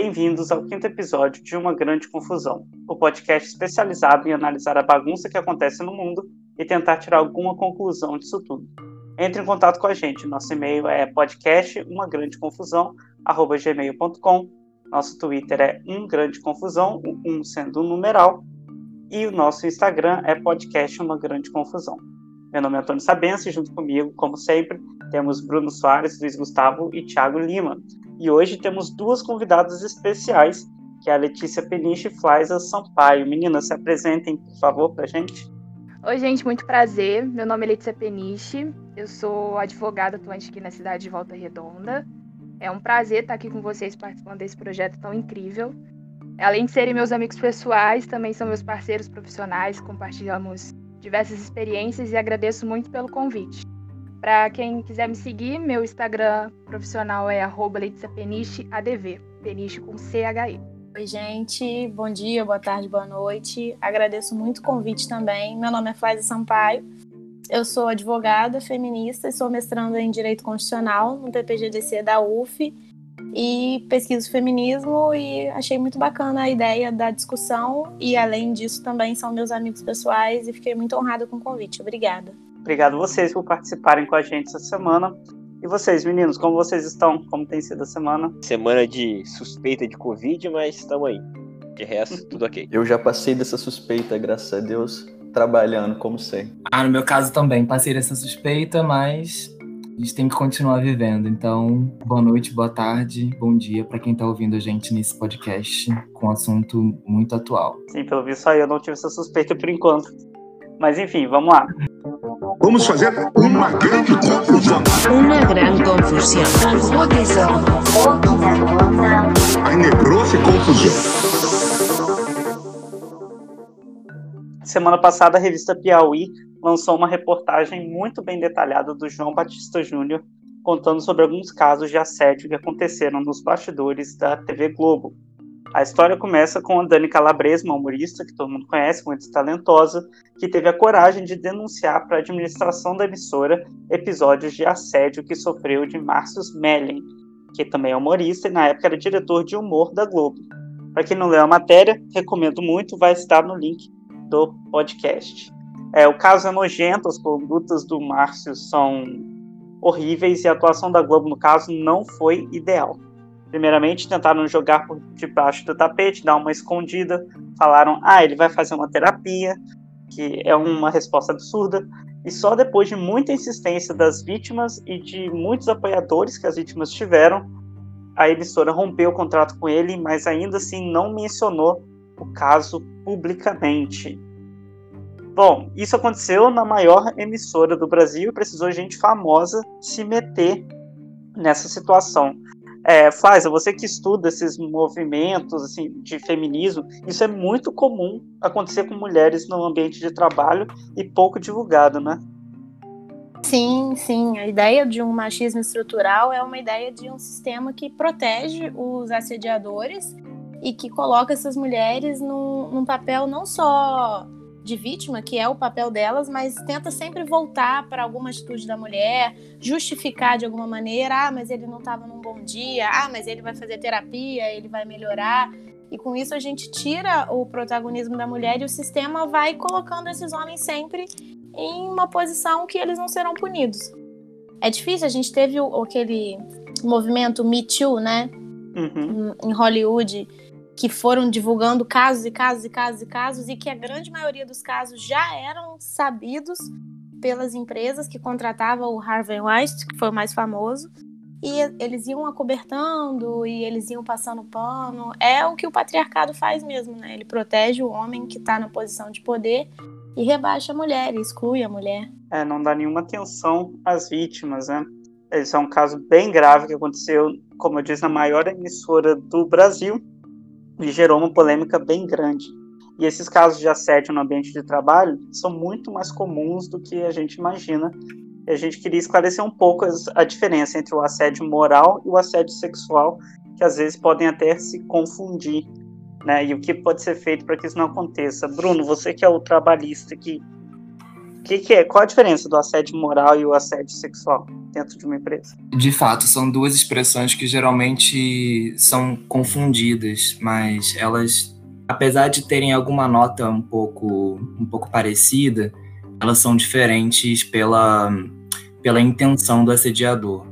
Bem-vindos ao quinto episódio de Uma Grande Confusão, o podcast especializado em analisar a bagunça que acontece no mundo e tentar tirar alguma conclusão disso tudo. Entre em contato com a gente. Nosso e-mail é podcast uma grande confusão gmail.com. Nosso Twitter é um grande confusão, um sendo um numeral, e o nosso Instagram é podcast uma grande confusão. Meu nome é Antônio Sabense, junto comigo, como sempre, temos Bruno Soares, Luiz Gustavo e Thiago Lima. E hoje temos duas convidadas especiais, que é a Letícia Peniche e Flaisa Sampaio. Meninas, se apresentem, por favor, para a gente. Oi, gente, muito prazer. Meu nome é Letícia Peniche, eu sou advogada atuante aqui na cidade de Volta Redonda. É um prazer estar aqui com vocês participando desse projeto tão incrível. Além de serem meus amigos pessoais, também são meus parceiros profissionais, compartilhamos diversas experiências e agradeço muito pelo convite. Para quem quiser me seguir, meu Instagram profissional é @leticiapeniche_adv, peniche com CHI. Oi, gente. Bom dia, boa tarde, boa noite. Agradeço muito o convite também. Meu nome é Flávia Sampaio. Eu sou advogada feminista e sou mestranda em Direito Constitucional no PPGDC da UF e pesquiso feminismo e achei muito bacana a ideia da discussão e além disso também são meus amigos pessoais e fiquei muito honrada com o convite. Obrigada. Obrigado vocês por participarem com a gente essa semana. E vocês, meninos, como vocês estão? Como tem sido a semana? Semana de suspeita de Covid, mas estamos aí. De resto, tudo ok. Eu já passei dessa suspeita, graças a Deus, trabalhando, como sei. Ah, no meu caso também, passei dessa suspeita, mas a gente tem que continuar vivendo. Então, boa noite, boa tarde, bom dia para quem está ouvindo a gente nesse podcast com um assunto muito atual. Sim, pelo visto aí eu não tive essa suspeita por enquanto. Mas enfim, vamos lá. Vamos fazer uma grande confusão. Uma grande confusão. Confusão. Aí negrou-se confusão. Semana passada, a revista Piauí lançou uma reportagem muito bem detalhada do João Batista Júnior, contando sobre alguns casos de assédio que aconteceram nos bastidores da TV Globo. A história começa com a Dani Calabresa, uma humorista que todo mundo conhece, muito talentosa, que teve a coragem de denunciar para a administração da emissora episódios de assédio que sofreu de Márcio Smelling, que também é humorista e na época era diretor de humor da Globo. Para quem não leu a matéria, recomendo muito, vai estar no link do podcast. É, o caso é nojento, as condutas do Márcio são horríveis e a atuação da Globo, no caso, não foi ideal. Primeiramente, tentaram jogar por debaixo do tapete, dar uma escondida. Falaram, ah, ele vai fazer uma terapia, que é uma resposta absurda. E só depois de muita insistência das vítimas e de muitos apoiadores que as vítimas tiveram, a emissora rompeu o contrato com ele, mas ainda assim não mencionou o caso publicamente. Bom, isso aconteceu na maior emissora do Brasil e precisou gente famosa se meter nessa situação. É, Faiza, você que estuda esses movimentos assim, de feminismo, isso é muito comum acontecer com mulheres no ambiente de trabalho e pouco divulgado, né? Sim, sim. A ideia de um machismo estrutural é uma ideia de um sistema que protege os assediadores e que coloca essas mulheres num, num papel não só de vítima, que é o papel delas, mas tenta sempre voltar para alguma atitude da mulher, justificar de alguma maneira, ah, mas ele não estava num bom dia, ah, mas ele vai fazer terapia, ele vai melhorar. E com isso a gente tira o protagonismo da mulher e o sistema vai colocando esses homens sempre em uma posição que eles não serão punidos. É difícil, a gente teve aquele movimento Me Too, né? Uhum. Em Hollywood, que foram divulgando casos e casos e casos e casos, e que a grande maioria dos casos já eram sabidos pelas empresas que contratavam o Harvey Weinstein, que foi o mais famoso, e eles iam acobertando e eles iam passando pano. É o que o patriarcado faz mesmo, né? Ele protege o homem que está na posição de poder e rebaixa a mulher, exclui a mulher. É, não dá nenhuma atenção às vítimas, né? Esse é um caso bem grave que aconteceu, como eu disse, na maior emissora do Brasil, e gerou uma polêmica bem grande. E esses casos de assédio no ambiente de trabalho são muito mais comuns do que a gente imagina. E a gente queria esclarecer um pouco a diferença entre o assédio moral e o assédio sexual, que às vezes podem até se confundir, né? E o que pode ser feito para que isso não aconteça. Bruno, você que é o trabalhista que que, que é? Qual a diferença do assédio moral e o assédio sexual dentro de uma empresa? De fato, são duas expressões que geralmente são confundidas, mas elas, apesar de terem alguma nota um pouco, um pouco parecida, elas são diferentes pela, pela intenção do assediador.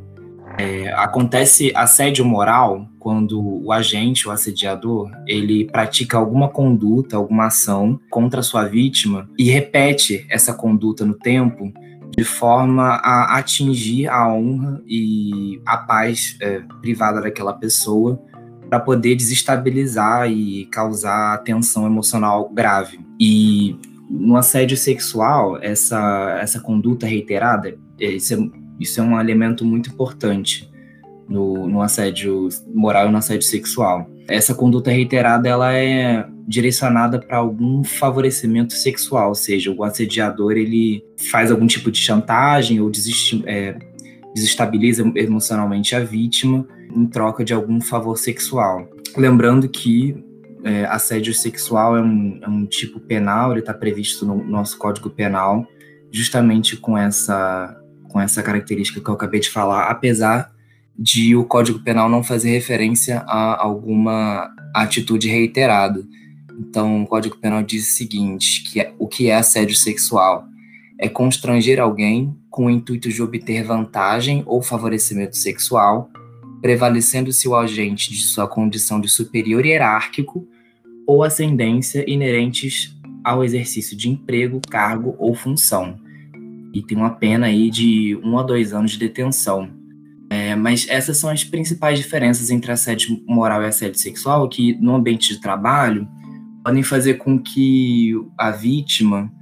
É, acontece assédio moral quando o agente, o assediador, ele pratica alguma conduta, alguma ação contra a sua vítima e repete essa conduta no tempo de forma a atingir a honra e a paz é, privada daquela pessoa para poder desestabilizar e causar tensão emocional grave. E no assédio sexual, essa, essa conduta reiterada, é, isso é, isso é um elemento muito importante no, no assédio moral e no assédio sexual. Essa conduta reiterada ela é direcionada para algum favorecimento sexual, ou seja, o assediador ele faz algum tipo de chantagem ou é, desestabiliza emocionalmente a vítima em troca de algum favor sexual. Lembrando que é, assédio sexual é um, é um tipo penal, ele está previsto no nosso Código Penal, justamente com essa, com essa característica que eu acabei de falar, apesar de o Código Penal não fazer referência a alguma atitude reiterada. Então, o Código Penal diz o seguinte, que é, o que é assédio sexual? É constranger alguém com o intuito de obter vantagem ou favorecimento sexual, prevalecendo-se o agente de sua condição de superior hierárquico ou ascendência inerentes ao exercício de emprego, cargo ou função. E tem uma pena aí de um a dois anos de detenção. É, mas essas são as principais diferenças entre assédio moral e assédio sexual, que no ambiente de trabalho podem fazer com que a vítima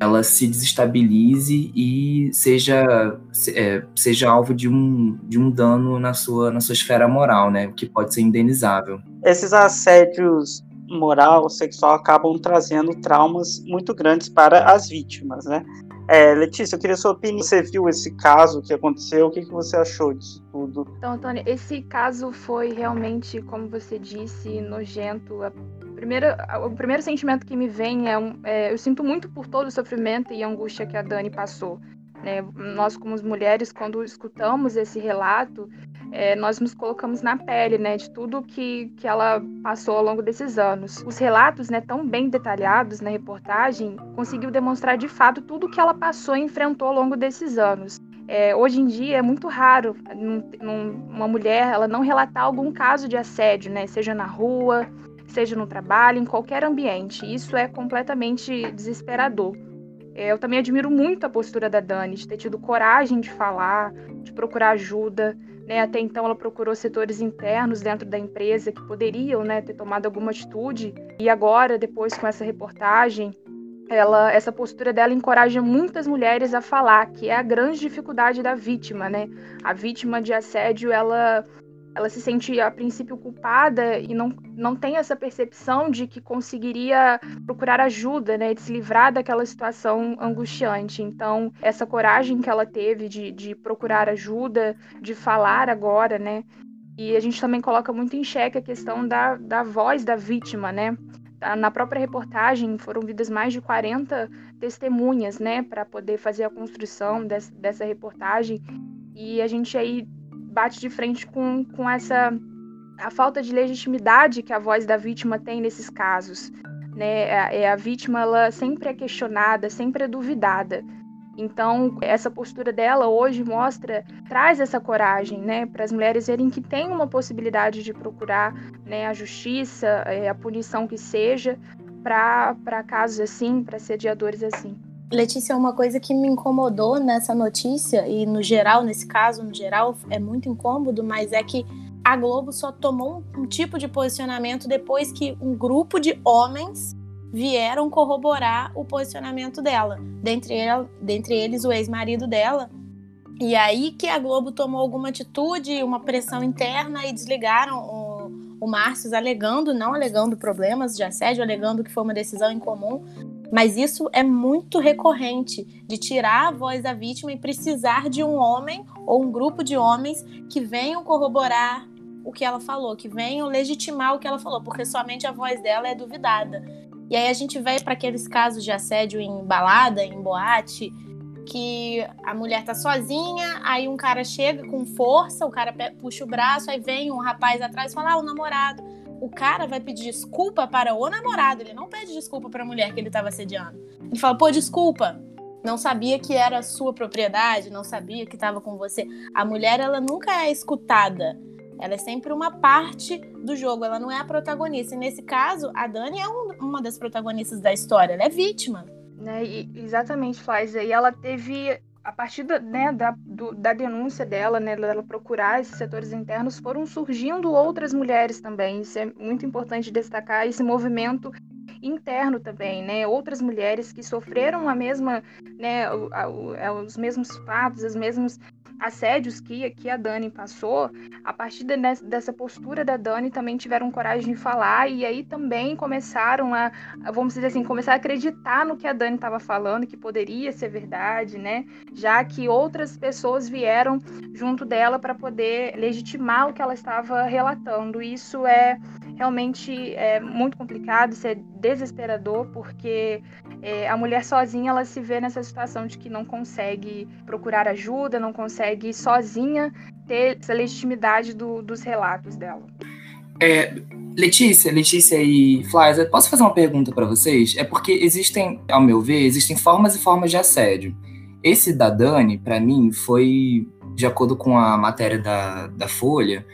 ela se desestabilize e seja, é, seja alvo de um, de um dano na sua, na sua esfera moral, né? Que pode ser indenizável. Esses assédios moral, sexual, acabam trazendo traumas muito grandes para as vítimas, né? É, Letícia, eu queria sua opinião. Você viu esse caso que aconteceu? O que, que você achou disso tudo? Então, Antônio, esse caso foi realmente, como você disse, nojento. A primeira, o primeiro sentimento que me vem é, um, é eu sinto muito por todo o sofrimento e angústia que a Dani passou. Né? Nós, como mulheres, quando escutamos esse relato, é, nós nos colocamos na pele né, de tudo que, que ela passou ao longo desses anos. Os relatos, né, tão bem detalhados na reportagem, conseguiu demonstrar de fato tudo que ela passou e enfrentou ao longo desses anos. É, hoje em dia é muito raro num, num, uma mulher ela não relatar algum caso de assédio, né, seja na rua, seja no trabalho, em qualquer ambiente. Isso é completamente desesperador. É, eu também admiro muito a postura da Dani, de ter tido coragem de falar, de procurar ajuda. Né? Até então, ela procurou setores internos dentro da empresa que poderiam né, ter tomado alguma atitude. E agora, depois com essa reportagem, ela, essa postura dela encoraja muitas mulheres a falar, que é a grande dificuldade da vítima, né? A vítima de assédio, ela ela se sente a princípio culpada e não, não tem essa percepção de que conseguiria procurar ajuda, né, de se livrar daquela situação angustiante. Então, essa coragem que ela teve de, de procurar ajuda, de falar agora, né, e a gente também coloca muito em xeque a questão da, da voz da vítima, né, na própria reportagem foram vidas mais de 40 testemunhas, né, para poder fazer a construção dessa, dessa reportagem. E a gente aí bate de frente com, com essa a falta de legitimidade que a voz da vítima tem nesses casos. Né? A, é, a vítima ela sempre é questionada, sempre é duvidada. Então, essa postura dela hoje mostra, traz essa coragem, né, para as mulheres verem que tem uma possibilidade de procurar, né, a justiça, é, a punição que seja, para casos assim, para sediadores assim. Letícia, uma coisa que me incomodou nessa notícia, e no geral, nesse caso, no geral, é muito incômodo, mas é que a Globo só tomou um, um tipo de posicionamento depois que um grupo de homens vieram corroborar o posicionamento dela. Dentre, ela, dentre eles, o ex-marido dela. E aí que a Globo tomou alguma atitude, uma pressão interna e desligaram o, o Márcio alegando, não alegando problemas de assédio, alegando que foi uma decisão incomum, mas isso é muito recorrente de tirar a voz da vítima e precisar de um homem ou um grupo de homens que venham corroborar o que ela falou, que venham legitimar o que ela falou, porque somente a voz dela é duvidada. E aí a gente vai para aqueles casos de assédio em balada, em boate, que a mulher tá sozinha, aí um cara chega com força, o cara puxa o braço, aí vem um rapaz atrás e fala: "Ah, o namorado". O cara vai pedir desculpa para o namorado, ele não pede desculpa para a mulher que ele estava assediando. Ele fala: "Pô, desculpa, não sabia que era sua propriedade, não sabia que estava com você". A mulher ela nunca é escutada. Ela é sempre uma parte do jogo, ela não é a protagonista. E nesse caso, a Dani é um, uma das protagonistas da história, ela é vítima. Né, exatamente, Flávia. E ela teve, a partir da, né, da, do, da denúncia dela, né, dela procurar esses setores internos, foram surgindo outras mulheres também. Isso é muito importante destacar, esse movimento interno também, né? Outras mulheres que sofreram a mesma, né, os mesmos fatos, os mesmos assédios que, que a Dani passou, a partir de, dessa postura da Dani também tiveram coragem de falar e aí também começaram a, vamos dizer assim, começar a acreditar no que a Dani estava falando, que poderia ser verdade, né? Já que outras pessoas vieram junto dela para poder legitimar o que ela estava relatando. Isso é realmente é muito complicado, isso é desesperador, porque é, a mulher sozinha ela se vê nessa situação de que não consegue procurar ajuda, não consegue sozinha ter essa legitimidade do, dos relatos dela. É, Letícia, Letícia e Flávia, posso fazer uma pergunta para vocês? É porque existem, ao meu ver, existem formas e formas de assédio. Esse da Dani, para mim, foi, de acordo com a matéria da, da Folha,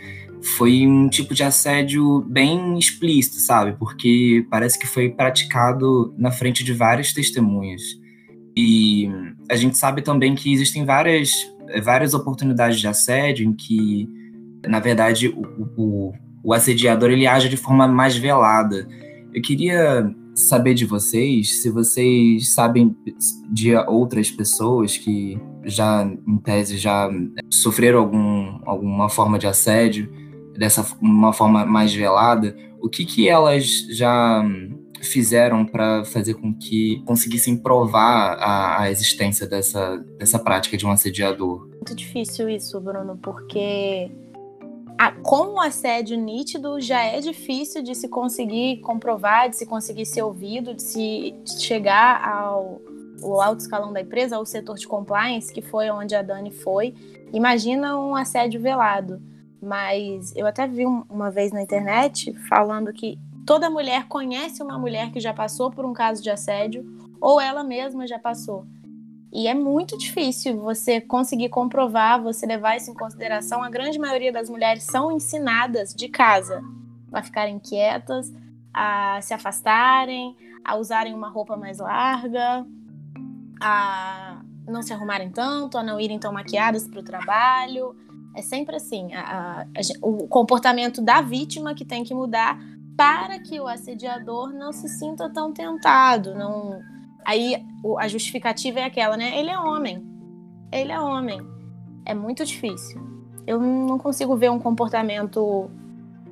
foi um tipo de assédio bem explícito, sabe? Porque parece que foi praticado na frente de várias testemunhas. E a gente sabe também que existem várias, várias oportunidades de assédio em que, na verdade, o, o, o assediador ele age de forma mais velada. Eu queria saber de vocês se vocês sabem de outras pessoas que já, em tese, já sofreram algum, alguma forma de assédio dessa uma forma mais velada, o que, que elas já fizeram para fazer com que conseguissem provar a, a, existência dessa, dessa prática de um assediador? Muito difícil isso, Bruno, porque a, com o assédio nítido já é difícil de se conseguir comprovar, de se conseguir ser ouvido, de se de chegar ao o alto escalão da empresa, ao setor de compliance, que foi onde a Dani foi. Imagina um assédio velado. Mas eu até vi uma vez na internet falando que toda mulher conhece uma mulher que já passou por um caso de assédio ou ela mesma já passou. E é muito difícil você conseguir comprovar, você levar isso em consideração. A grande maioria das mulheres são ensinadas de casa a ficarem quietas, a se afastarem, a usarem uma roupa mais larga, a não se arrumarem tanto, a não irem tão maquiadas para o trabalho. É sempre assim, a, a, a, o comportamento da vítima que tem que mudar para que o assediador não se sinta tão tentado, não. Aí a justificativa é aquela, né? Ele é homem. Ele é homem. É muito difícil. Eu não consigo ver um comportamento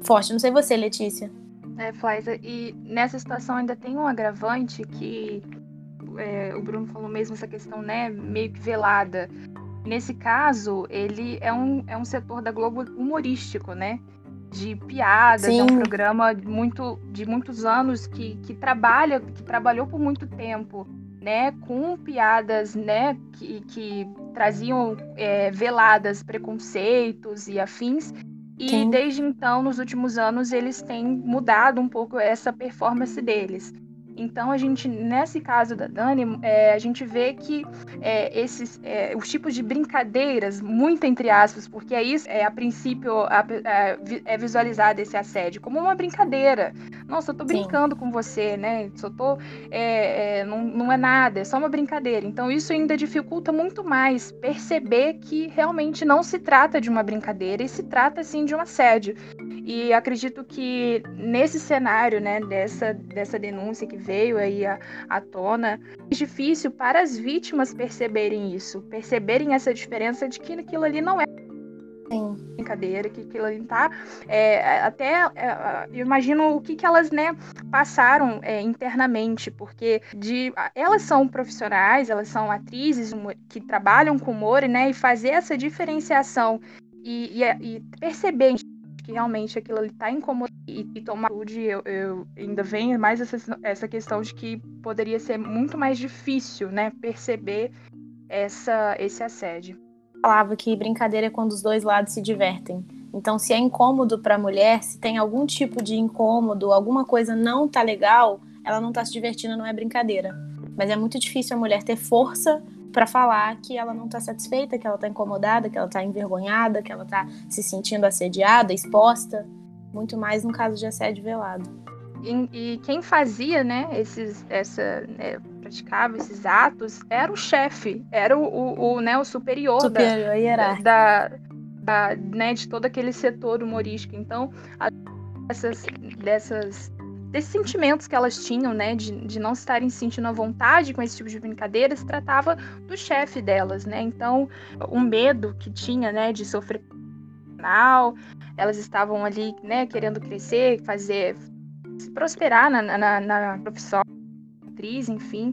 forte. Não sei você, Letícia. É, Flávia, e nessa situação ainda tem um agravante que é, o Bruno falou mesmo essa questão, né, meio que velada. Nesse caso, ele é um, é um setor da Globo humorístico, né? De piadas, Sim. é um programa muito, de muitos anos que, que trabalha, que trabalhou por muito tempo, né? Com piadas, né? Que, que traziam é, veladas preconceitos e afins. E Sim. desde então, nos últimos anos, eles têm mudado um pouco essa performance deles. Então, a gente, nesse caso da Dani, é, a gente vê que é, esses, é, os tipos de brincadeiras, muito entre aspas, porque é isso, é, a princípio, a, a, é visualizado esse assédio como uma brincadeira. Nossa, eu tô brincando Sim. com você, né? Só tô, é, é, não, não é nada, é só uma brincadeira. Então, isso ainda dificulta muito mais perceber que realmente não se trata de uma brincadeira e se trata, sim, de um assédio. E acredito que nesse cenário, né, dessa, dessa denúncia que veio aí à, à tona, é difícil para as vítimas perceberem isso, perceberem essa diferença de que aquilo ali não é Sim. brincadeira, que aquilo ali tá. É, até é, eu imagino o que, que elas né, passaram é, internamente, porque de, elas são profissionais, elas são atrizes que trabalham com humor, né? E fazer essa diferenciação e, e, e perceber que realmente aquilo ali está incomodando e, e tomar atitude, eu, eu, ainda vem mais essa, essa questão de que poderia ser muito mais difícil, né, perceber essa, esse assédio. Falava que brincadeira é quando os dois lados se divertem. Então, se é incômodo para a mulher, se tem algum tipo de incômodo, alguma coisa não tá legal, ela não tá se divertindo, não é brincadeira. Mas é muito difícil a mulher ter força para falar que ela não está satisfeita, que ela está incomodada, que ela está envergonhada, que ela está se sentindo assediada, exposta, muito mais no caso de assédio velado. E, e quem fazia, né, esses, essa, né, praticava esses atos era o chefe, era o, o, o, né, o superior, superior da, da, da, né, de todo aquele setor humorístico. Então, essas, dessas desses sentimentos que elas tinham, né, de, de não estarem se sentindo à vontade com esse tipo de brincadeira, se tratava do chefe delas, né? Então, o medo que tinha, né, de sofrer mal, elas estavam ali, né, querendo crescer, fazer, se prosperar na, na, na profissão, atriz, enfim.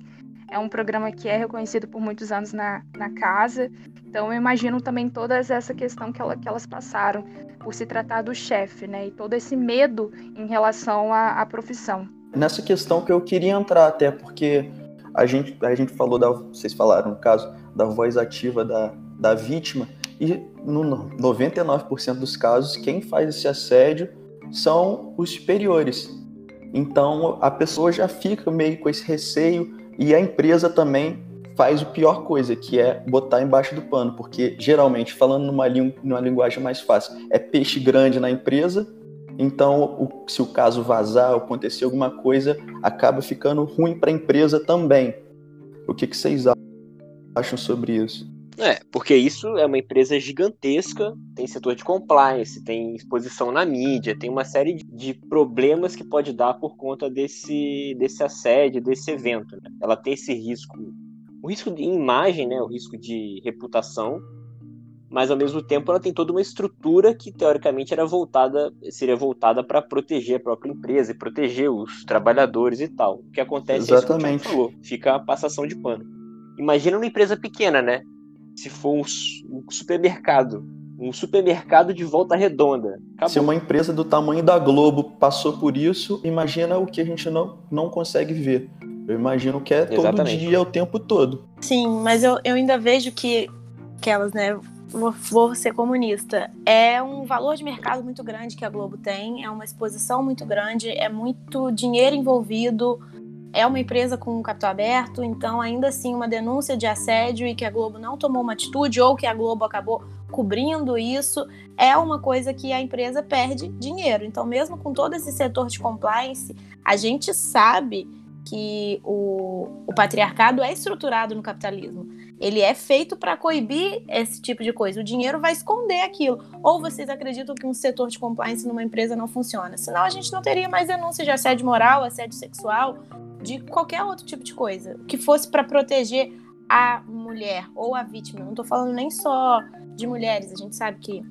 É um programa que é reconhecido por muitos anos na, na casa. Então, eu imagino também toda essa questão que, ela, que elas passaram por se tratar do chefe, né? E todo esse medo em relação à, à profissão. Nessa questão que eu queria entrar até, porque a gente, a gente falou, da, vocês falaram no caso, da voz ativa da, da vítima, e no 99% dos casos, quem faz esse assédio são os superiores. Então a pessoa já fica meio com esse receio e a empresa também faz o pior coisa, que é botar embaixo do pano, porque geralmente, falando numa, numa linguagem mais fácil, é peixe grande na empresa, então o, se o caso vazar, acontecer alguma coisa, acaba ficando ruim para a empresa também. O que, que vocês acham sobre isso? É, porque isso é uma empresa gigantesca, tem setor de compliance, tem exposição na mídia, tem uma série de problemas que pode dar por conta desse, desse assédio, desse evento. Né? Ela tem esse risco o risco de imagem, né, o risco de reputação, mas ao mesmo tempo ela tem toda uma estrutura que teoricamente era voltada, seria voltada para proteger a própria empresa e proteger os trabalhadores e tal. O que acontece Exatamente. é isso que falou, fica a passação de pano. Imagina uma empresa pequena, né? Se for um, um supermercado, um supermercado de volta redonda. Acabou. Se uma empresa do tamanho da Globo passou por isso, imagina o que a gente não, não consegue ver. Eu imagino que é todo Exatamente. dia, o tempo todo. Sim, mas eu, eu ainda vejo que aquelas, né? Vou, vou ser comunista. É um valor de mercado muito grande que a Globo tem, é uma exposição muito grande, é muito dinheiro envolvido, é uma empresa com capital aberto, então ainda assim uma denúncia de assédio e que a Globo não tomou uma atitude ou que a Globo acabou cobrindo isso, é uma coisa que a empresa perde dinheiro. Então, mesmo com todo esse setor de compliance, a gente sabe que o, o patriarcado é estruturado no capitalismo. Ele é feito para coibir esse tipo de coisa. O dinheiro vai esconder aquilo. Ou vocês acreditam que um setor de compliance numa empresa não funciona? Senão a gente não teria mais denúncias de assédio moral, assédio sexual, de qualquer outro tipo de coisa. Que fosse para proteger a mulher ou a vítima. Não estou falando nem só de mulheres. A gente sabe que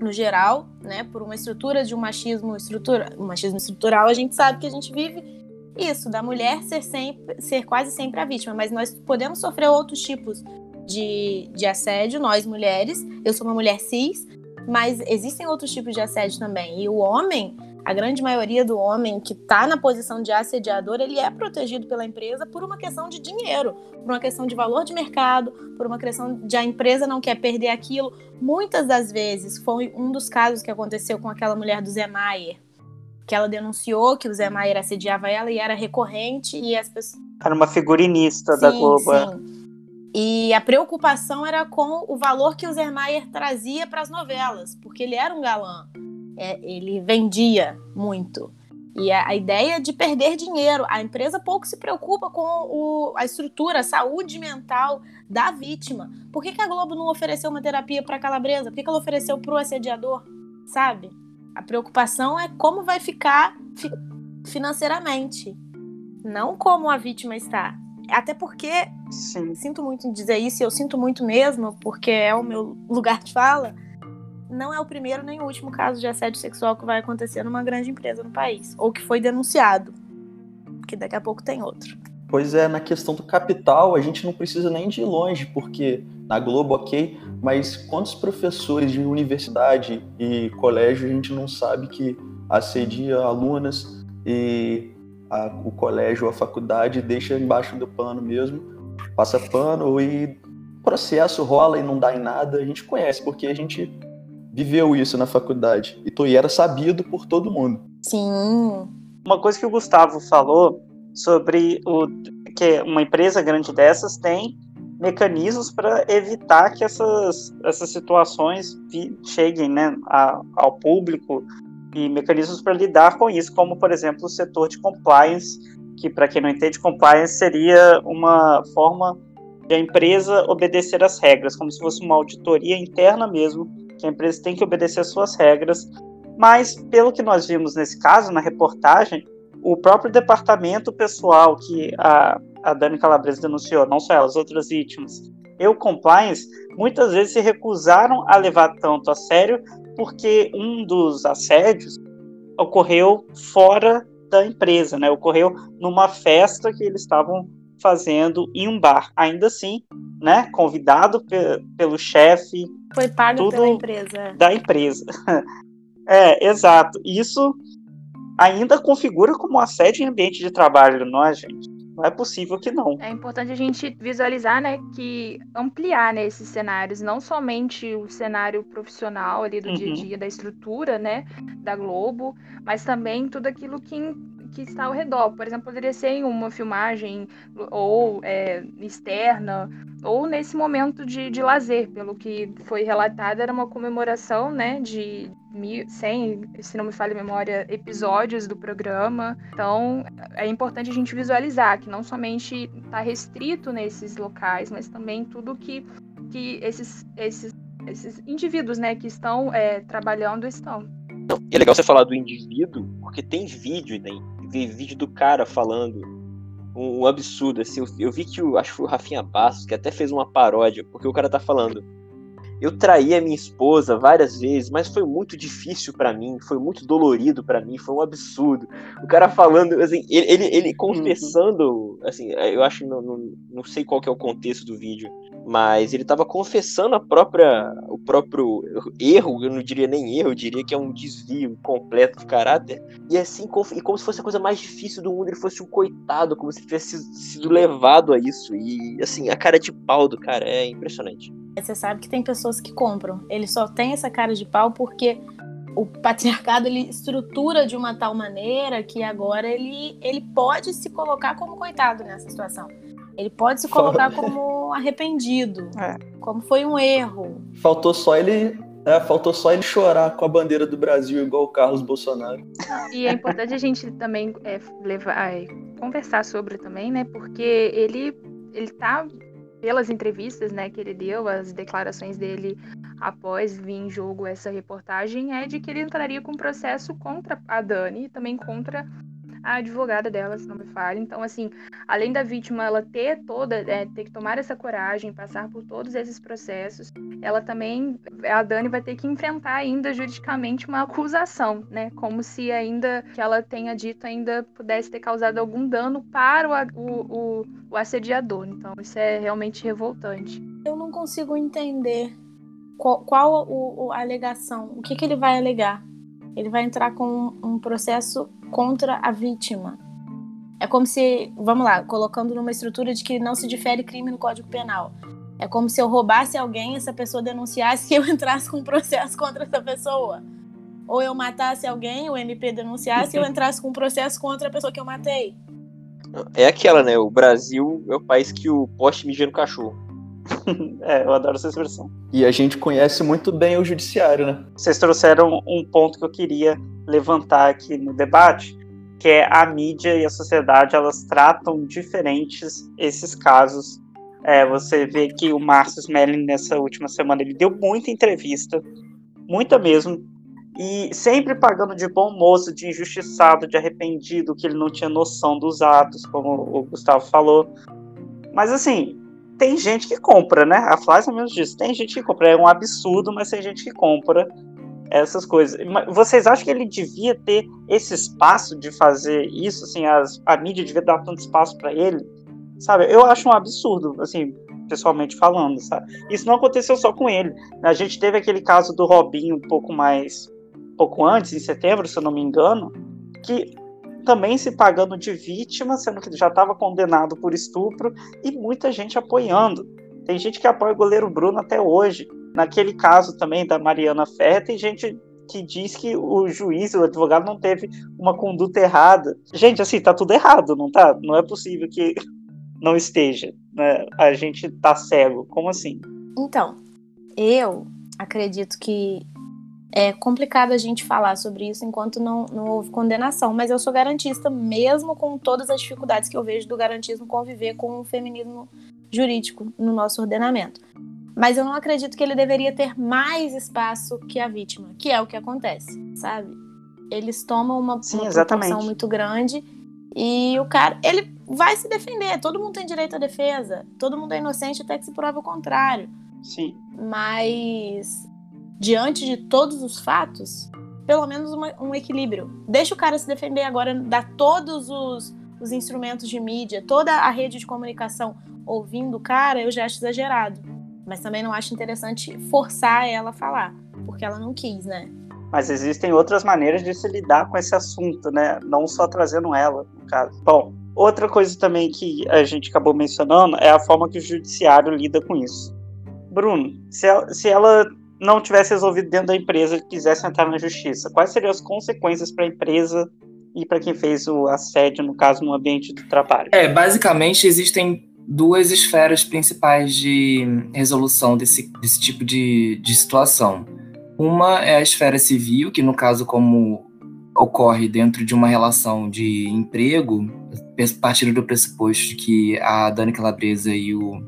no geral, né, por uma estrutura de um machismo estrutura, um machismo estrutural, a gente sabe que a gente vive isso, da mulher ser, sempre, ser quase sempre a vítima, mas nós podemos sofrer outros tipos de, de assédio, nós mulheres. Eu sou uma mulher cis, mas existem outros tipos de assédio também. E o homem, a grande maioria do homem que está na posição de assediador, ele é protegido pela empresa por uma questão de dinheiro, por uma questão de valor de mercado, por uma questão de a empresa não quer perder aquilo. Muitas das vezes, foi um dos casos que aconteceu com aquela mulher do Zé Maier, que ela denunciou que o Zé Maier assediava ela e era recorrente e as pessoas. Era uma figurinista sim, da Globo. é. Sim. E a preocupação era com o valor que o Zé Maier trazia para as novelas, porque ele era um galã. É, ele vendia muito. E a, a, ideia de perder dinheiro. A empresa pouco se preocupa com o, a estrutura, a saúde mental da vítima. Por que, que a Globo não ofereceu uma terapia para a calabresa? Por que, que ela ofereceu para o assediador? Sabe? A preocupação é como vai ficar fi financeiramente, não como a vítima está. Até porque, Sim. sinto muito em dizer isso, e eu sinto muito mesmo, porque é o meu lugar de fala, não é o primeiro nem o último caso de assédio sexual que vai acontecer numa grande empresa no país, ou que foi denunciado, porque daqui a pouco tem outro. Pois é, na questão do capital, a gente não precisa nem de ir longe, porque na Globo, ok, Mas quantos professores de universidade e colégio a gente não sabe que assedia alunas e a, o colégio ou a faculdade deixa embaixo do pano mesmo, passa pano e processo rola e não dá em nada, a gente conhece, porque a gente viveu isso na faculdade. E era sabido por todo mundo. Sim. Uma coisa que o Gustavo falou sobre o que uma empresa grande dessas tem mecanismos para evitar que essas, essas situações cheguem né, a, ao público e mecanismos para lidar com isso, como, por exemplo, o setor de compliance, que, para quem não entende, compliance seria uma forma de a empresa obedecer às regras, como se fosse uma auditoria interna mesmo, que a empresa tem que obedecer às suas regras. Mas, pelo que nós vimos nesse caso, na reportagem, o próprio departamento pessoal que a, a Dani Calabresa denunciou, não só ela, as outras vítimas, e o compliance, muitas vezes se recusaram a levar tanto a sério, porque um dos assédios ocorreu fora da empresa, né? Ocorreu numa festa que eles estavam fazendo em um bar. Ainda assim, né? Convidado pe pelo chefe. Foi pago pela empresa. Da empresa. é, exato. Isso ainda configura como assédio em ambiente de trabalho, não é, gente? Não é possível que não. É importante a gente visualizar, né, que ampliar né, esses cenários, não somente o cenário profissional ali do uhum. dia a dia, da estrutura, né, da Globo, mas também tudo aquilo que que está ao redor. Por exemplo, poderia ser em uma filmagem ou é, externa, ou nesse momento de, de lazer, pelo que foi relatado, era uma comemoração né, de 100, se não me falha a memória, episódios do programa. Então, é importante a gente visualizar que não somente está restrito nesses locais, mas também tudo que, que esses, esses, esses indivíduos né, que estão é, trabalhando estão. E é legal você falar do indivíduo, porque tem vídeo, né? Tem vídeo do cara falando um, um absurdo, assim. Eu, eu, vi que o, acho que o Rafinha Bastos, que até fez uma paródia, porque o cara tá falando. Eu traí a minha esposa várias vezes, mas foi muito difícil para mim, foi muito dolorido para mim, foi um absurdo. O cara falando, assim, ele, ele, ele confessando, assim, eu acho, não, não, não sei qual é o contexto do vídeo, mas ele estava confessando a própria, o próprio erro, eu não diria nem erro, eu diria que é um desvio completo de caráter, e assim, e como se fosse a coisa mais difícil do mundo, ele fosse um coitado, como se tivesse sido levado a isso, e assim, a cara de pau do cara é impressionante. Você sabe que tem pessoas que compram, ele só tem essa cara de pau porque o patriarcado ele estrutura de uma tal maneira que agora ele, ele pode se colocar como coitado nessa situação. Ele pode se colocar como arrependido, é. como foi um erro. Faltou só ele é, faltou só ele chorar com a bandeira do Brasil, igual o Carlos Bolsonaro. E é importante a gente também é, levar, é, conversar sobre também, né? Porque ele, ele tá, pelas entrevistas né, que ele deu, as declarações dele após vir em jogo essa reportagem, é de que ele entraria com processo contra a Dani e também contra a advogada dela, se não me falha. Então, assim, além da vítima ela ter toda, é, ter que tomar essa coragem, passar por todos esses processos, ela também, a Dani vai ter que enfrentar ainda juridicamente uma acusação, né? Como se ainda que ela tenha dito ainda pudesse ter causado algum dano para o, o, o, o assediador. Então, isso é realmente revoltante. Eu não consigo entender qual, qual o, a alegação, o que, que ele vai alegar. Ele vai entrar com um processo contra a vítima. É como se, vamos lá, colocando numa estrutura de que não se difere crime no Código Penal. É como se eu roubasse alguém, essa pessoa denunciasse e eu entrasse com um processo contra essa pessoa. Ou eu matasse alguém, o MP denunciasse e eu entrasse com um processo contra a pessoa que eu matei. É aquela, né? O Brasil é o país que o poste mija no cachorro. é, eu adoro essa expressão. E a gente conhece muito bem o judiciário, né? Vocês trouxeram um ponto que eu queria levantar aqui no debate, que é a mídia e a sociedade, elas tratam diferentes esses casos. É, você vê que o Márcio Smelling, nessa última semana, ele deu muita entrevista, muita mesmo, e sempre pagando de bom moço, de injustiçado, de arrependido, que ele não tinha noção dos atos, como o Gustavo falou. Mas assim, tem gente que compra, né? A Flávia mesmo disse, tem gente que compra. É um absurdo, mas tem gente que compra essas coisas. Vocês acham que ele devia ter esse espaço de fazer isso? Assim, as, a mídia devia dar tanto espaço para ele? Sabe? Eu acho um absurdo. Assim, pessoalmente falando, sabe? Isso não aconteceu só com ele. A gente teve aquele caso do Robinho um pouco mais, um pouco antes, em setembro, se eu não me engano, que também se pagando de vítima, sendo que já estava condenado por estupro, e muita gente apoiando. Tem gente que apoia o goleiro Bruno até hoje. Naquele caso também da Mariana Ferre, tem gente que diz que o juiz, o advogado, não teve uma conduta errada. Gente, assim, tá tudo errado, não tá? Não é possível que não esteja. Né? A gente tá cego. Como assim? Então, eu acredito que é complicado a gente falar sobre isso enquanto não, não houve condenação, mas eu sou garantista mesmo com todas as dificuldades que eu vejo do garantismo conviver com o feminismo jurídico no nosso ordenamento. Mas eu não acredito que ele deveria ter mais espaço que a vítima, que é o que acontece, sabe? Eles tomam uma, Sim, uma exatamente. proporção muito grande e o cara, ele vai se defender. Todo mundo tem direito à defesa. Todo mundo é inocente até que se prove o contrário. Sim. Mas diante de todos os fatos, pelo menos uma- um equilíbrio. Deixa o cara se defender agora, dá todos os, os instrumentos de mídia, toda a rede de comunicação ouvindo o cara, eu já acho exagerado. Mas também não acho interessante forçar ela a falar, porque ela não quis, né? Mas existem outras maneiras de se lidar com esse assunto, né? Não só trazendo ela, no caso. Bom, outra coisa também que a gente acabou mencionando é a forma que o judiciário lida com isso. Bruno, se ela, se ela não tivesse resolvido dentro da empresa e quisesse entrar na justiça, quais seriam as consequências para a empresa e para quem fez o assédio, no caso, no ambiente do trabalho? É, basicamente existem duas esferas principais de resolução desse, desse tipo de, de situação. Uma é a esfera civil, que no caso, como ocorre dentro de uma relação de emprego, partindo do pressuposto de que a Dani Calabresa e o.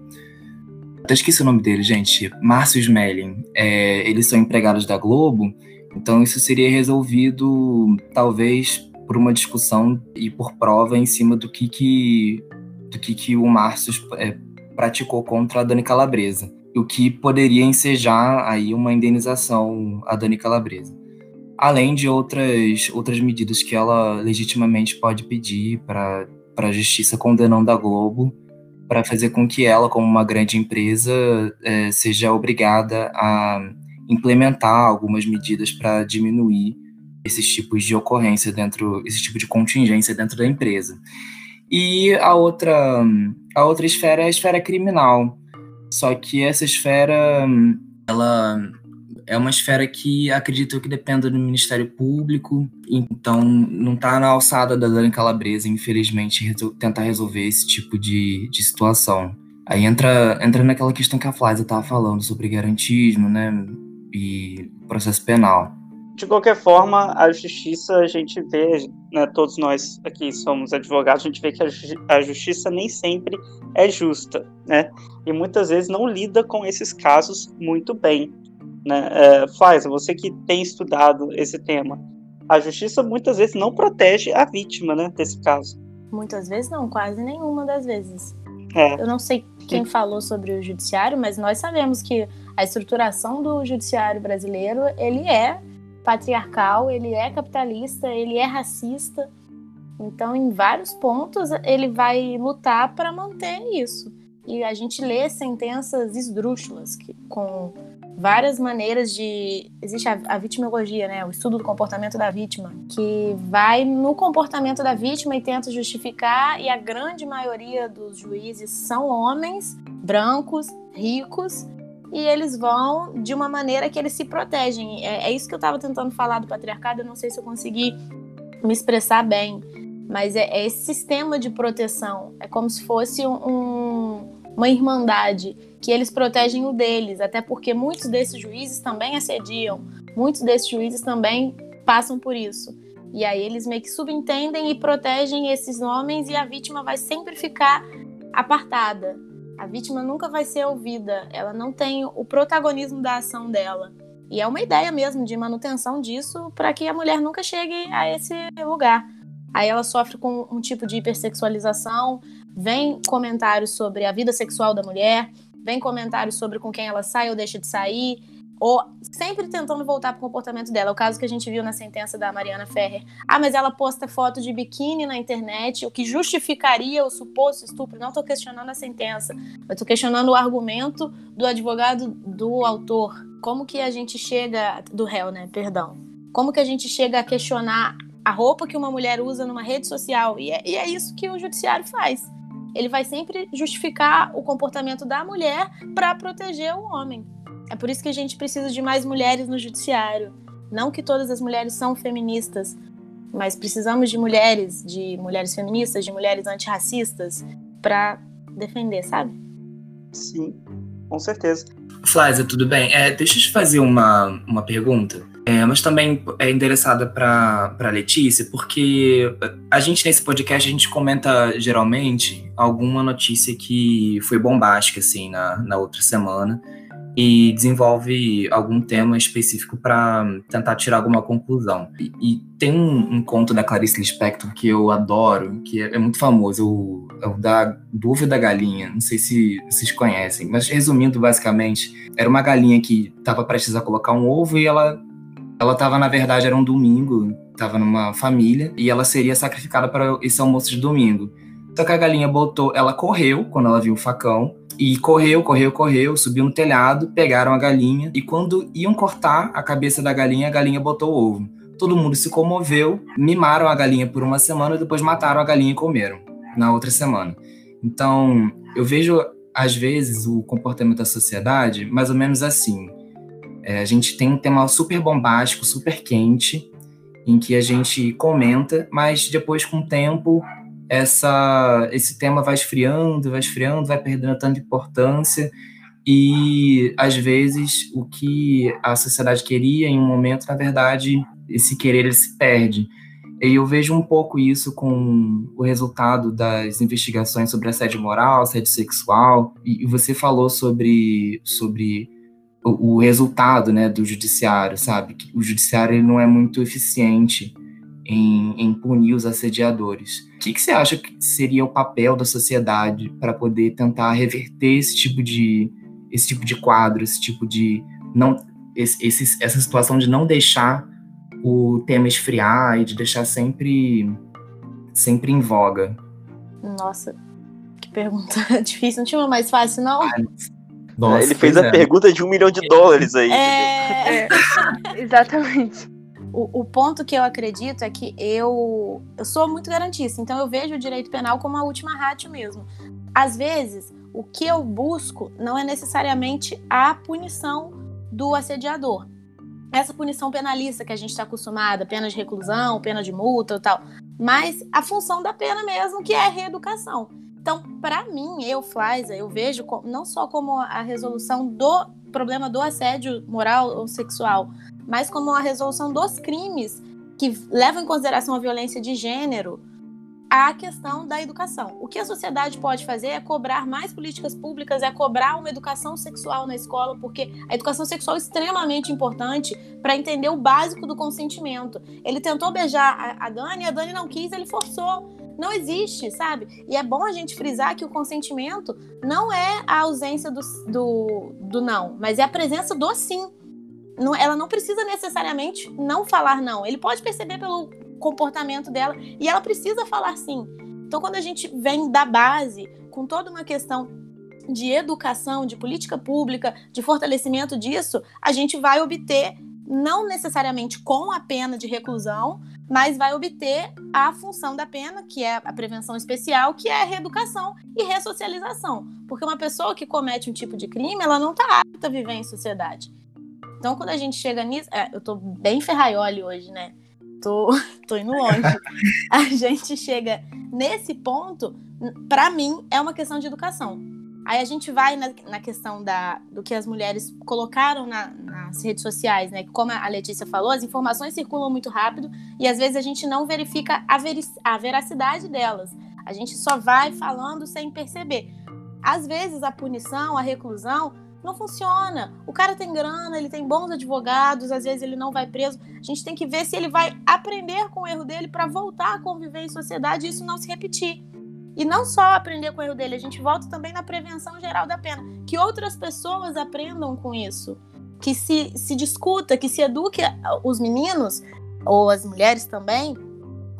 Até esqueci o nome dele, gente. Márcio Smelling. É, eles são empregados da Globo, então isso seria resolvido, talvez, por uma discussão e por prova em cima do que, que do que, que o Márcio é, praticou contra a Dani Calabresa, o que poderia ensejar aí uma indenização à Dani Calabresa. Além de outras, outras medidas que ela legitimamente pode pedir para a justiça condenando a Globo para fazer com que ela, como uma grande empresa, é, seja obrigada a implementar algumas medidas para diminuir esses tipos de ocorrência dentro, esse tipo de contingência dentro da empresa. E a outra, a outra esfera é a esfera criminal. Só que essa esfera, ela é uma esfera que acredito que dependa do Ministério Público, então não está na alçada da Dani Calabresa, infelizmente, resol tentar resolver esse tipo de, de situação. Aí entra, entra naquela questão que a Flávia estava falando sobre garantismo, né, e processo penal. De qualquer forma, a justiça, a gente vê, né, todos nós aqui somos advogados, a gente vê que a, ju a justiça nem sempre é justa, né? E muitas vezes não lida com esses casos muito bem. Né? É, Flávia, você que tem estudado esse tema, a justiça muitas vezes não protege a vítima, né, desse caso. Muitas vezes não, quase nenhuma das vezes. É. Eu não sei quem falou sobre o judiciário, mas nós sabemos que a estruturação do judiciário brasileiro, ele é patriarcal, ele é capitalista, ele é racista. Então, em vários pontos, ele vai lutar para manter isso. E a gente lê sentenças esdrúxulas, que, com várias maneiras de. Existe a, a vitimologia, né? O estudo do comportamento da vítima, que vai no comportamento da vítima e tenta justificar, e a grande maioria dos juízes são homens, brancos, ricos, e eles vão de uma maneira que eles se protegem. É, é isso que eu estava tentando falar do patriarcado, eu não sei se eu consegui me expressar bem, mas é, é esse sistema de proteção. É como se fosse um, uma irmandade que eles protegem o deles, até porque muitos desses juízes também assediam, muitos desses juízes também passam por isso. E aí eles meio que subentendem e protegem esses homens e a vítima vai sempre ficar apartada. A vítima nunca vai ser ouvida, ela não tem o protagonismo da ação dela. E é uma ideia mesmo de manutenção disso para que a mulher nunca chegue a esse lugar. Aí ela sofre com um tipo de hipersexualização, vem comentários sobre a vida sexual da mulher, vem comentários sobre com quem ela sai ou deixa de sair, ou sempre tentando voltar para o comportamento dela. O caso que a gente viu na sentença da Mariana Ferrer. Ah, mas ela posta foto de biquíni na internet, o que justificaria o suposto estupro. Não estou questionando a sentença, eu estou questionando o argumento do advogado do autor. Como que a gente chega do réu, né? Perdão. Como que a gente chega a questionar a roupa que uma mulher usa numa rede social? E é, e é isso que o judiciário faz. Ele vai sempre justificar o comportamento da mulher para proteger o homem. É por isso que a gente precisa de mais mulheres no judiciário. Não que todas as mulheres são feministas, mas precisamos de mulheres, de mulheres feministas, de mulheres antirracistas para defender, sabe? Sim, com certeza. Flávia, tudo bem? É, deixa eu te fazer uma, uma pergunta, é, mas também é endereçada para Letícia, porque a gente nesse podcast a gente comenta geralmente alguma notícia que foi bombástica assim na, na outra semana e desenvolve algum tema específico para tentar tirar alguma conclusão. E, e tem um, um, conto da Clarice Lispector que eu adoro, que é, é muito famoso, o, é o da Dúvida da Galinha. Não sei se vocês conhecem, mas resumindo, basicamente, era uma galinha que estava prestes a colocar um ovo e ela ela estava, na verdade, era um domingo, estava numa família e ela seria sacrificada para esse almoço de domingo. Só que a galinha botou, ela correu quando ela viu o facão e correu, correu, correu, subiu no telhado, pegaram a galinha e quando iam cortar a cabeça da galinha, a galinha botou o ovo. Todo mundo se comoveu, mimaram a galinha por uma semana e depois mataram a galinha e comeram na outra semana. Então, eu vejo às vezes o comportamento da sociedade mais ou menos assim. É, a gente tem um tema super bombástico, super quente, em que a gente comenta, mas depois com o tempo essa, esse tema vai esfriando, vai esfriando, vai perdendo tanta importância e às vezes o que a sociedade queria em um momento, na verdade, esse querer ele se perde. E eu vejo um pouco isso com o resultado das investigações sobre assédio moral, assédio sexual, e, você falou sobre, sobre o, o resultado né, do judiciário, sabe? O judiciário ele não é muito eficiente em, em punir os assediadores. O que, que, você acha que seria o papel da sociedade para poder tentar reverter esse tipo de esse tipo de quadro, esse tipo de não esse, esse, essa situação de não deixar o tema esfriar e de deixar sempre sempre em voga? Nossa, que pergunta difícil. Não tinha uma mais fácil, não? Nossa, ele fez a é. pergunta de um milhão de dólares aí. É... é exatamente. O, o, ponto que eu acredito é que eu, eu sou muito garantista, então eu vejo o direito penal como a última rádio mesmo. Às vezes, o que eu busco não é necessariamente a punição do assediador. Essa punição penalista que a gente está acostumada, pena de reclusão, pena de multa e tal, mas a função da pena mesmo, que é a reeducação. Então, para mim, eu, Flaiza, eu vejo não só como a resolução do problema do assédio moral ou sexual, mas como a resolução dos crimes que levam em consideração a violência de gênero a questão da educação. O que a sociedade pode fazer é cobrar mais políticas públicas, é cobrar uma educação sexual na escola, porque a educação sexual é extremamente importante para entender o básico do consentimento. Ele tentou beijar a Dani, a Dani não quis, ele forçou. Não existe, sabe? E é bom a gente frisar que o consentimento não é a ausência do, do, do não, mas é a presença do sim não, ela não precisa necessariamente não falar não. Ele pode perceber pelo comportamento dela e ela precisa falar sim. Então, quando a gente vem da base com toda uma questão de educação, de política pública, de fortalecimento disso, a gente vai obter não necessariamente com a pena de reclusão, mas vai obter a função da pena, que é a prevenção especial, que é a reeducação e ressocialização. Porque uma pessoa que comete um tipo de crime, ela não está apta a viver em sociedade. Então, quando a gente chega nisso. É, eu tô bem ferraioli hoje, né? Tô, tô indo longe. a gente chega nesse ponto, para mim, é uma questão de educação. Aí a gente vai na, na questão da, do que as mulheres colocaram na, nas redes sociais, né? Como a Letícia falou, as informações circulam muito rápido e às vezes a gente não verifica a, a veracidade delas. A gente só vai falando sem perceber. Às vezes a punição, a reclusão, não funciona. O cara tem grana, ele tem bons advogados, às vezes ele não vai preso. A gente tem que ver se ele vai aprender com o erro dele para voltar a conviver em sociedade e isso não se repetir. E não só aprender com o erro dele, a gente volta também na prevenção geral da pena, que outras pessoas aprendam com isso. que se, se discuta, que se eduque os meninos, ou as mulheres também,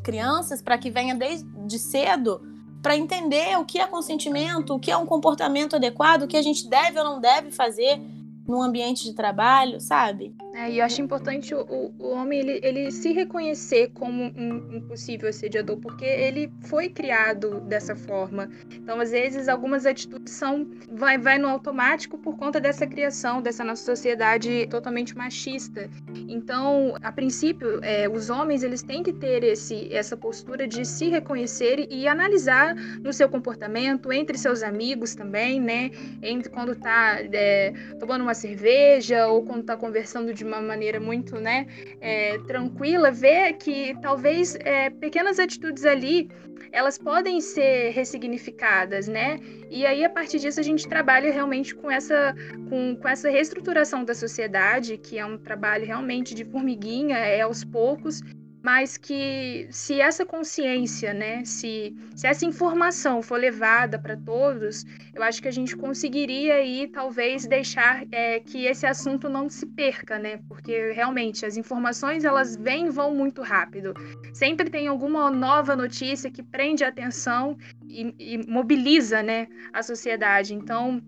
crianças, para que venha desde cedo para entender o que é consentimento, o que é um comportamento adequado, o que a gente deve ou não deve fazer num ambiente de trabalho, sabe? É, e eu acho importante o, o homem ele, ele se reconhecer como um, um, possível assediador, porque ele foi criado dessa forma. Então, às vezes, algumas atitudes são vai, vai no automático por conta dessa criação, dessa nossa sociedade totalmente machista. Então, a princípio, é, os homens eles têm que ter esse, essa postura de se reconhecer e analisar no seu comportamento, entre seus amigos também, né? Entre quando tá é, tomando uma cerveja ou quando está conversando de uma maneira muito né, é, tranquila, ver que talvez é, pequenas atitudes ali elas podem ser ressignificadas, né? E aí, a partir disso, a gente trabalha realmente com essa, com, com essa reestruturação da sociedade, que é um trabalho realmente de formiguinha, é aos poucos, mas que se essa consciência, né, se, se essa informação for levada para todos, eu acho que a gente conseguiria aí talvez deixar é, que esse assunto não se perca, né, porque realmente as informações elas vêm e vão muito rápido. Sempre tem alguma nova notícia que prende a atenção e, e mobiliza, né, a sociedade. Então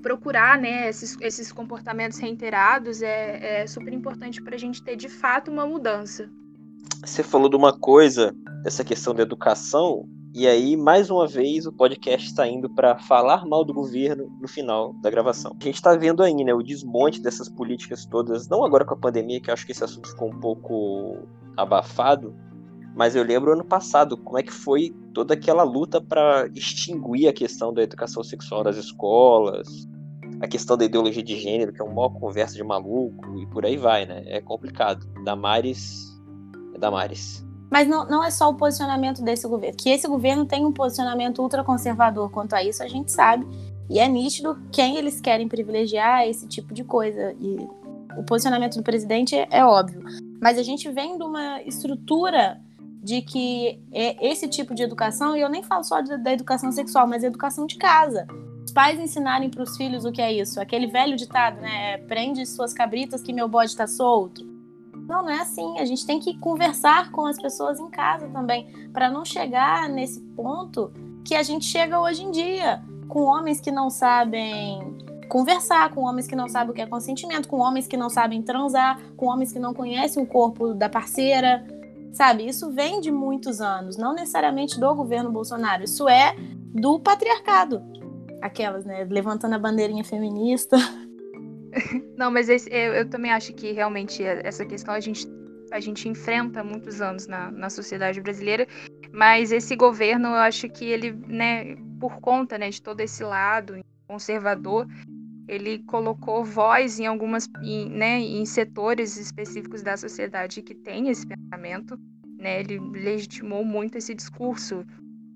procurar né, esses, esses comportamentos reiterados é, é super importante para a gente ter de fato uma mudança você falou de uma coisa, essa questão da educação, e aí, mais uma vez, o podcast está indo para falar mal do governo no final da gravação. A gente está vendo aí, né, o desmonte dessas políticas todas, não agora com a pandemia, que eu acho que esse assunto ficou um pouco abafado, mas eu lembro ano passado como é que foi toda aquela luta para extinguir a questão da educação sexual das escolas, a questão da ideologia de gênero, que é uma conversa de maluco, e por aí vai, né? É complicado. Damares Damares. Mas não, não é só o posicionamento desse governo. Que esse governo tem um posicionamento ultraconservador quanto a isso, a gente sabe. E é nítido quem eles querem privilegiar, esse tipo de coisa. E o posicionamento do presidente é, é óbvio. Mas a gente vem de uma estrutura de que é esse tipo de educação, e eu nem falo só da educação sexual, mas educação de casa. Os pais ensinarem para os filhos o que é isso. Aquele velho ditado, né? Prende suas cabritas que meu bode está solto não, não é assim. A gente tem que conversar com as pessoas em casa também, para não chegar nesse ponto que a gente chega hoje em dia, com homens que não sabem conversar, com homens que não sabem o que é consentimento, com homens que não sabem transar, com homens que não conhecem o corpo da parceira. Sabe, isso vem de muitos anos, não necessariamente do governo Bolsonaro, isso é do patriarcado. Aquelas, né, levantando a bandeirinha feminista. Não, mas esse, eu, eu, também acho que realmente essa questão a gente, a gente enfrenta há muitos anos na, na sociedade brasileira, mas esse governo, eu acho que ele, né, por conta né, de todo esse lado conservador, ele colocou voz em algumas, em, né, em setores específicos da sociedade que tem esse pensamento, né, ele legitimou muito esse discurso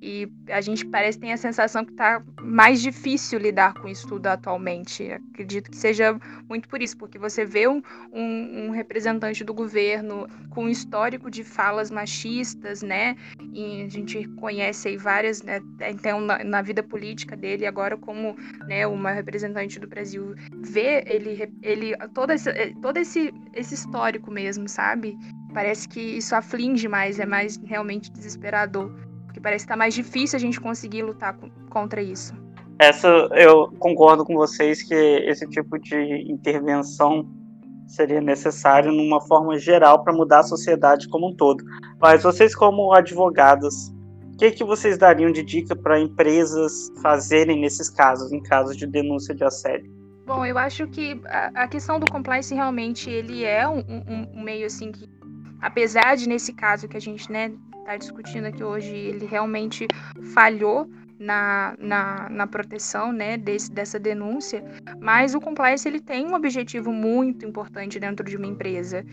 e a gente parece tem a sensação que está mais difícil lidar com isso tudo atualmente. Acredito que seja muito por isso, porque você vê um, um, um representante do governo com histórico de falas machistas, né? E a gente conhece aí várias, né? Então, na, na vida política dele, agora como né, uma representante do Brasil, vê ele, ele todo, esse, todo esse, esse histórico mesmo, sabe? Parece que isso aflige mais, é mais realmente desesperador. Porque parece que tá mais difícil a gente conseguir lutar contra isso. Essa eu concordo com vocês que esse tipo de intervenção seria necessário numa forma geral para mudar a sociedade como um todo. Mas vocês como advogados, o que, que vocês dariam de dica para empresas fazerem nesses casos, em casos de denúncia de assédio? Bom, eu acho que a, a questão do compliance realmente ele é um, um, um meio assim que, apesar de nesse caso que a gente né, está discutindo aqui hoje, ele realmente falhou na, na, na proteção né, desse, dessa denúncia, mas o compliance ele tem um objetivo muito importante dentro de uma empresa.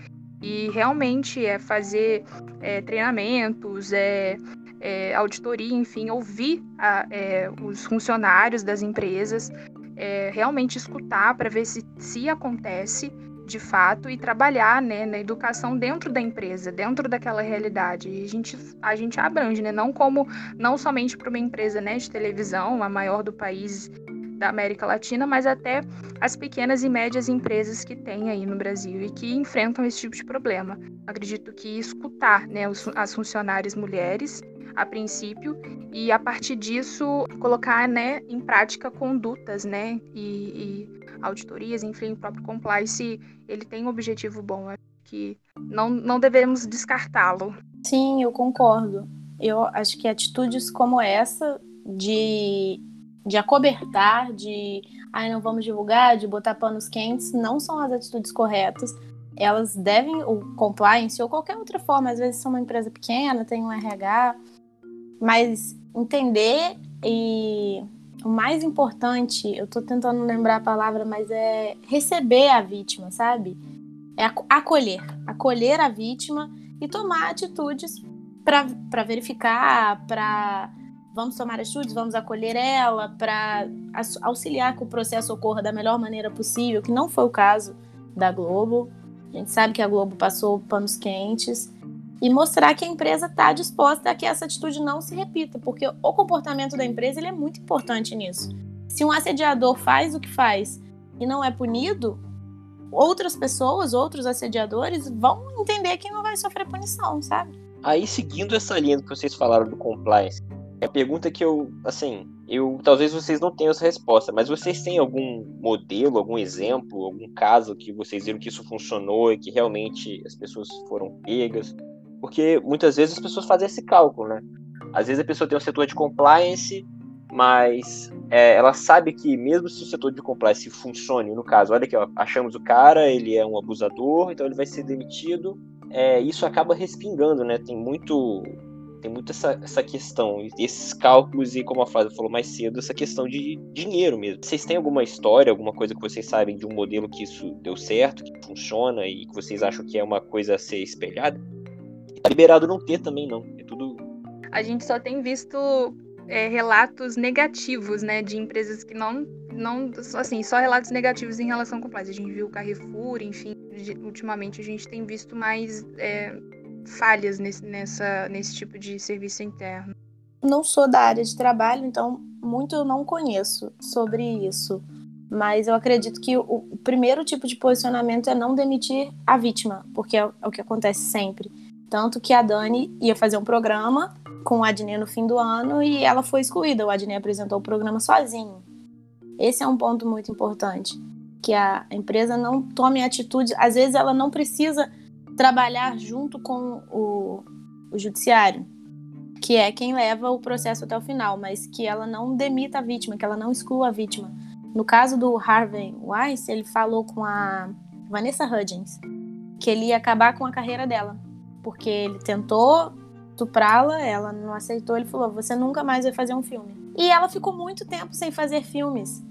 E realmente é fazer é, treinamentos, é, é, auditoria, enfim, ouvir a, é, os funcionários das empresas, é, realmente escutar para ver se, se acontece de fato e trabalhar né, na educação dentro da empresa, dentro daquela realidade. E a gente, a gente abrange, né? Não como não somente para uma empresa né, de televisão, a maior do país, da América Latina, mas até as pequenas e médias empresas que tem aí no Brasil e que enfrentam esse tipo de problema. Acredito que escutar né, as funcionárias mulheres a princípio e a partir disso colocar né, em prática condutas né, e, e auditorias, enfim, o próprio compliance ele tem um objetivo bom, acho que não, não devemos descartá-lo. Sim, eu concordo. Eu acho que atitudes como essa de, de acobertar, de ai, não vamos divulgar, de botar panos quentes, não são as atitudes corretas. Elas devem, o compliance ou qualquer outra forma, às vezes são uma empresa pequena, tem um RH, mas entender e o mais importante, eu tô tentando lembrar a palavra, mas é receber a vítima, sabe? É acolher, acolher a vítima e tomar atitudes para verificar, para vamos tomar atitudes, vamos acolher ela, para auxiliar que o processo ocorra da melhor maneira possível, que não foi o caso da Globo. A gente sabe que a Globo passou panos quentes e mostrar que a empresa está disposta a que essa atitude não se repita, porque o comportamento da empresa ele é muito importante nisso. Se um assediador faz o que faz e não é punido, outras pessoas, outros assediadores vão entender que não vai sofrer punição, sabe? Aí, seguindo essa linha que vocês falaram do compliance, é a pergunta que eu, assim, eu talvez vocês não tenham essa resposta, mas vocês têm algum modelo, algum exemplo, algum caso que vocês viram que isso funcionou e que realmente as pessoas foram pegas? Porque muitas vezes as pessoas fazem esse cálculo, né? Às vezes a pessoa tem um setor de compliance, mas é, ela sabe que mesmo se o setor de compliance funcione, no caso, olha ó, achamos o cara, ele é um abusador, então ele vai ser demitido, é, isso acaba respingando, né? Tem muito tem muito essa, essa questão, esses cálculos e, como a Fábio falou mais cedo, essa questão de dinheiro mesmo. Vocês têm alguma história, alguma coisa que vocês sabem de um modelo que isso deu certo, que funciona e que vocês acham que é uma coisa a ser espelhada? Tá liberado não ter também, não. É tudo. A gente só tem visto é, relatos negativos, né, de empresas que não, não, assim, só relatos negativos em relação com compliance. A gente viu o Carrefour, enfim, ultimamente a gente tem visto mais é, falhas nesse, nessa, nesse tipo de serviço interno. Não sou da área de trabalho, então muito eu não conheço sobre isso. Mas eu acredito que o primeiro tipo de posicionamento é não demitir a vítima, porque é o que acontece sempre. Tanto que a Dani ia fazer um programa com o Adnê no fim do ano e ela foi excluída. O Adnê apresentou o programa sozinho. Esse é um ponto muito importante, que a empresa não tome atitude. Às vezes ela não precisa trabalhar junto com o, o judiciário, que é quem leva o processo até o final, mas que ela não demita a vítima, que ela não exclua a vítima. No caso do Harvey Weiss, ele falou com a Vanessa Hudgens que ele ia acabar com a carreira dela, porque ele tentou estuprá-la, ela não aceitou, ele falou: "Você nunca mais vai fazer um filme". E ela ficou muito tempo sem fazer filmes.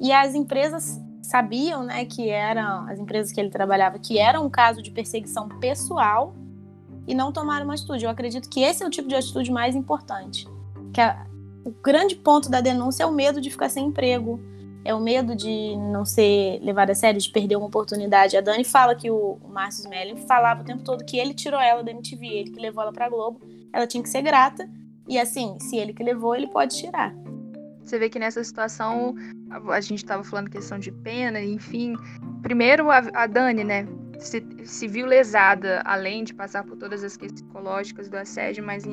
E as empresas sabiam, né, que eram as empresas que ele trabalhava, que era um caso de perseguição pessoal e não tomaram uma atitude. Eu acredito que esse é o tipo de atitude mais importante. Que a, o grande ponto da denúncia é o medo de ficar sem emprego, é o medo de não ser levado a sério, de perder uma oportunidade. A Dani fala que o, o Márcio Smelling falava o tempo todo que ele tirou ela da MTV, ele que levou ela para Globo, ela tinha que ser grata. E assim, se ele que levou, ele pode tirar. Você vê que nessa situação a, a gente estava falando questão de pena, enfim. Primeiro a, a Dani, né, se, se, viu lesada, além de passar por todas as questões psicológicas do assédio, mas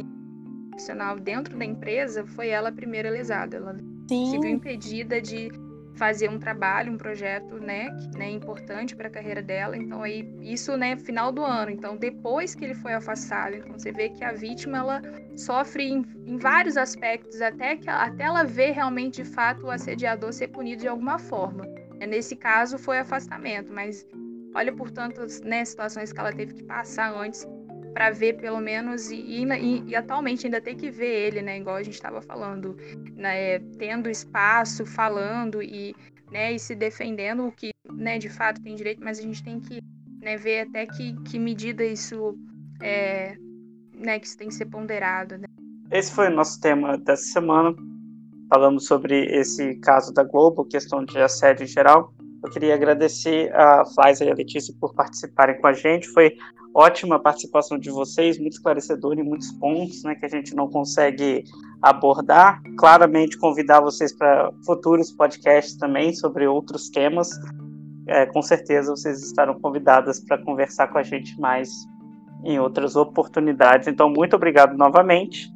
profissional dentro da empresa, foi ela a primeira lesada. Ela Sim. se viu impedida de fazer um trabalho, um projeto, né, que né, importante para a carreira dela. Então aí isso, né, final do ano. Então depois que ele foi afastado, então você vê que a vítima ela sofre em, em vários aspectos até que até ela ver realmente de fato o assediador ser punido de alguma forma. Nesse caso foi afastamento, mas olha por tantas né, situações que ela teve que passar antes para ver pelo menos e, e, e, atualmente ainda tem que ver ele, né? Igual a gente estava falando, né? Tendo espaço, falando e, né? E se defendendo o que, né? De fato tem direito, mas a gente tem que né, ver até que, que medida isso é, né? Que isso tem que ser ponderado. Né? Esse foi o nosso tema dessa semana. Falamos sobre esse caso da Globo, questão de assédio em geral. Eu queria agradecer a Flávia e a Letícia por participarem com a gente. Foi ótima participação de vocês, muito esclarecedor em muitos pontos né, que a gente não consegue abordar. Claramente convidar vocês para futuros podcasts também sobre outros temas. É, com certeza vocês estarão convidadas para conversar com a gente mais em outras oportunidades. Então, muito obrigado novamente.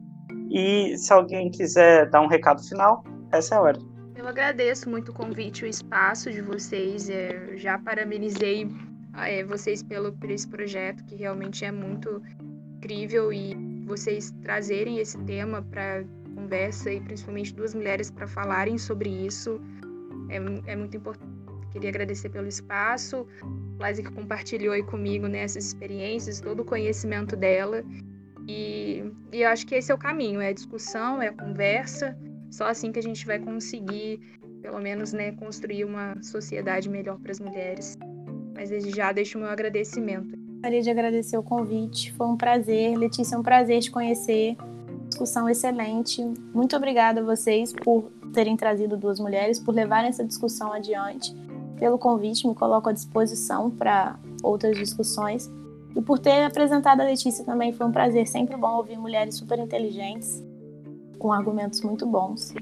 E se alguém quiser dar um recado final, essa é a hora. Eu agradeço muito o convite o espaço de vocês. É, já parabenizei é, vocês pelo, por esse projeto, que realmente é muito incrível. E vocês trazerem esse tema para conversa e principalmente duas mulheres para falarem sobre isso é, é muito importante. Queria agradecer pelo espaço, Laisa que compartilhou aí comigo né, essas experiências, todo o conhecimento dela. E, e eu acho que esse é o caminho, é a discussão, é a conversa. Só assim que a gente vai conseguir, pelo menos, né, construir uma sociedade melhor para as mulheres. Mas desde já deixo o meu agradecimento. Gostaria de agradecer o convite, foi um prazer. Letícia, é um prazer te conhecer. Discussão excelente. Muito obrigada a vocês por terem trazido duas mulheres, por levarem essa discussão adiante, pelo convite, me coloco à disposição para outras discussões. E por ter apresentado a Letícia também foi um prazer. Sempre bom ouvir mulheres super inteligentes, com argumentos muito bons.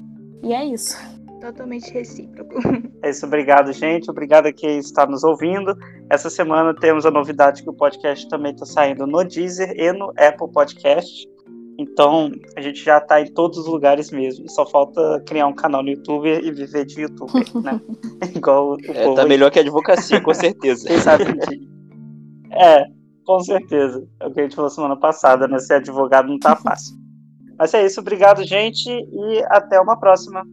E é isso. Totalmente recíproco. É isso, obrigado, gente. Obrigado a quem está nos ouvindo. Essa semana temos a novidade que o podcast também está saindo no Deezer e no Apple Podcast. Então, a gente já está em todos os lugares mesmo. Só falta criar um canal no YouTube e viver de YouTube, né? Igual o é, tá melhor que a advocacia, com certeza. Quem sabe um dia. É, com certeza. É o que a gente falou semana passada, né? Ser advogado não tá fácil. Mas é isso, obrigado, gente, e até uma próxima.